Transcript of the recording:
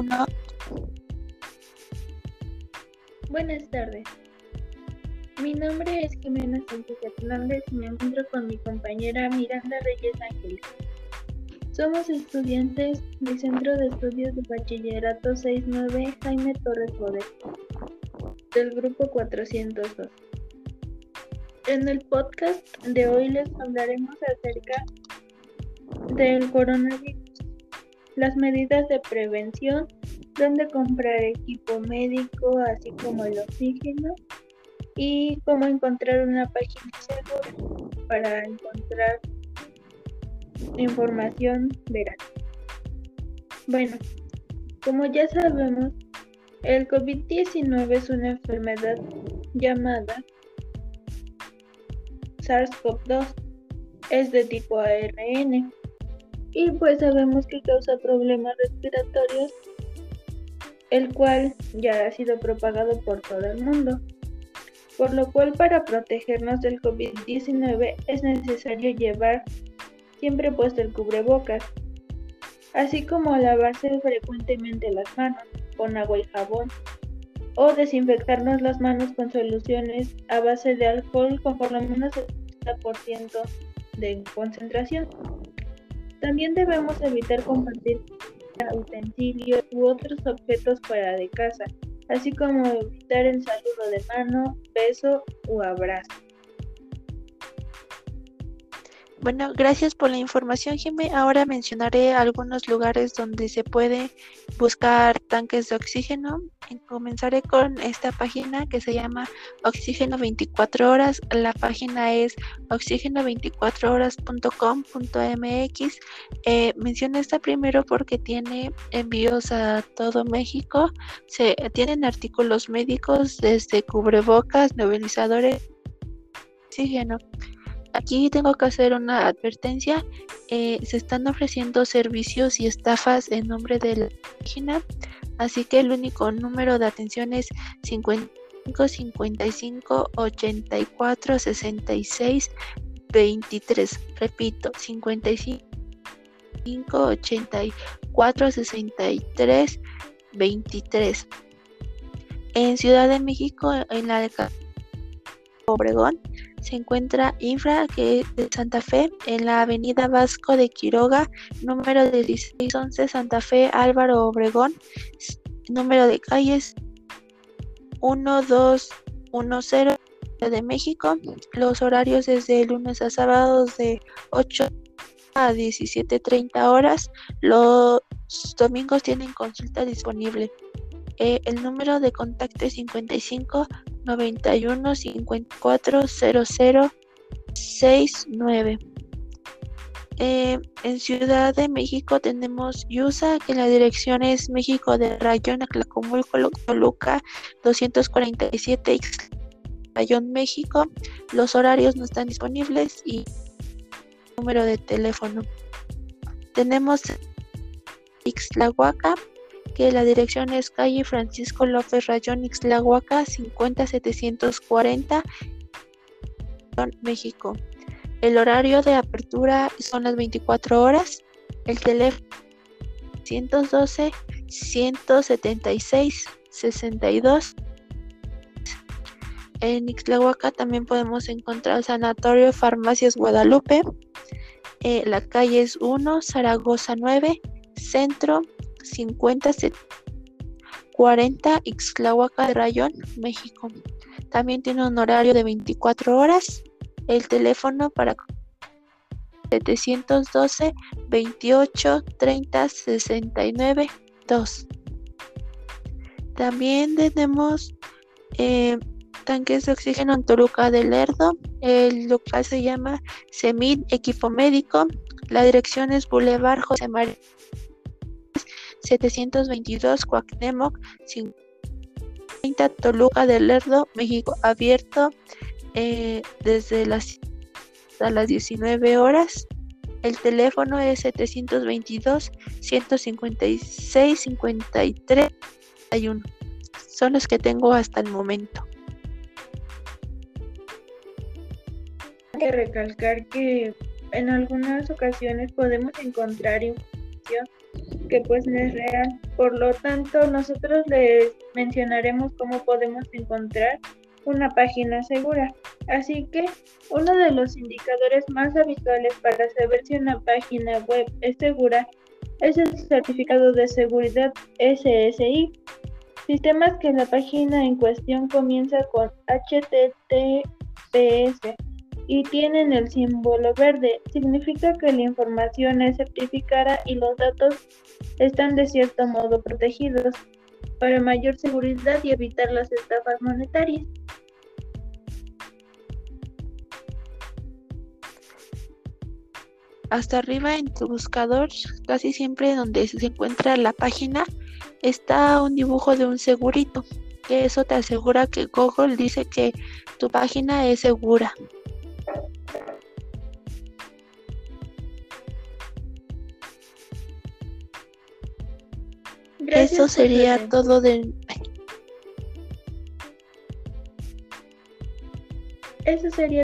1. Buenas tardes. Mi nombre es Jimena Sánchez Hernández y me encuentro con mi compañera Miranda Reyes Ángeles. Somos estudiantes del Centro de Estudios de Bachillerato 69 Jaime Torres Bodet, del grupo 402. En el podcast de hoy les hablaremos acerca del coronavirus, las medidas de prevención, dónde comprar equipo médico, así como el oxígeno, y cómo encontrar una página segura para encontrar información veraz. Bueno, como ya sabemos, el COVID-19 es una enfermedad llamada SARS-CoV-2. Es de tipo ARN y pues sabemos que causa problemas respiratorios, el cual ya ha sido propagado por todo el mundo. Por lo cual para protegernos del COVID-19 es necesario llevar siempre puesto el cubrebocas, así como lavarse frecuentemente las manos con agua y jabón o desinfectarnos las manos con soluciones a base de alcohol con por lo menos el 30% de concentración. También debemos evitar compartir utensilios u otros objetos fuera de casa, así como evitar el saludo de mano, beso o abrazo. Bueno, gracias por la información, Jimé. Ahora mencionaré algunos lugares donde se puede buscar tanques de oxígeno. Comenzaré con esta página que se llama Oxígeno 24 horas. La página es oxígeno24horas.com.mx. Eh, menciono esta primero porque tiene envíos a todo México. Se tienen artículos médicos desde cubrebocas, nebulizadores, oxígeno. Aquí tengo que hacer una advertencia. Eh, se están ofreciendo servicios y estafas en nombre de la página, así que el único número de atención es 55 55 84 66 23. Repito, 55 84 63 23. En Ciudad de México, en la de Obregón, se encuentra Infra, que es de Santa Fe, en la avenida Vasco de Quiroga, número 1611 Santa Fe, Álvaro Obregón, número de calles 1210 de México, los horarios desde lunes a sábados de 8 a 17.30 horas, los domingos tienen consulta disponible. Eh, el número de contacto es 55 91 54 00 69. en Ciudad de México tenemos YUSA, que la dirección es México de Rayón, Aclacomulco, Toluca 247 Rayón México. Los horarios no están disponibles y número de teléfono. Tenemos Ixtlahuaca, que la dirección es calle Francisco López Rayón, Ixtlahuaca 50740, México. El horario de apertura son las 24 horas. El teléfono 112 176 62. En Ixtlahuaca también podemos encontrar Sanatorio Farmacias Guadalupe. Eh, la calle es 1, Zaragoza 9, Centro 50 40 Ixtlahuaca de Rayón, México. También tiene un horario de 24 horas. El teléfono para 712 28 30 69 2. También tenemos eh, tanques de oxígeno en Toluca del Lerdo. El local se llama Semid Equipo Médico. La dirección es Boulevard José María 722 Cuauhtémoc 50 Toluca del Lerdo, México, abierto eh, desde las, a las 19 horas. El teléfono es 722 156 53 1. Son los que tengo hasta el momento. Hay que recalcar que en algunas ocasiones podemos encontrar información que pues no es real. Por lo tanto, nosotros les mencionaremos cómo podemos encontrar una página segura. Así que uno de los indicadores más habituales para saber si una página web es segura es el certificado de seguridad SSI. Sistemas que la página en cuestión comienza con HTTPS y tienen el símbolo verde. Significa que la información es certificada y los datos están de cierto modo protegidos para mayor seguridad y evitar las estafas monetarias. Hasta arriba en tu buscador, casi siempre donde se encuentra la página, está un dibujo de un segurito, que eso te asegura que Google dice que tu página es segura. Eso sería todo de... Eso sería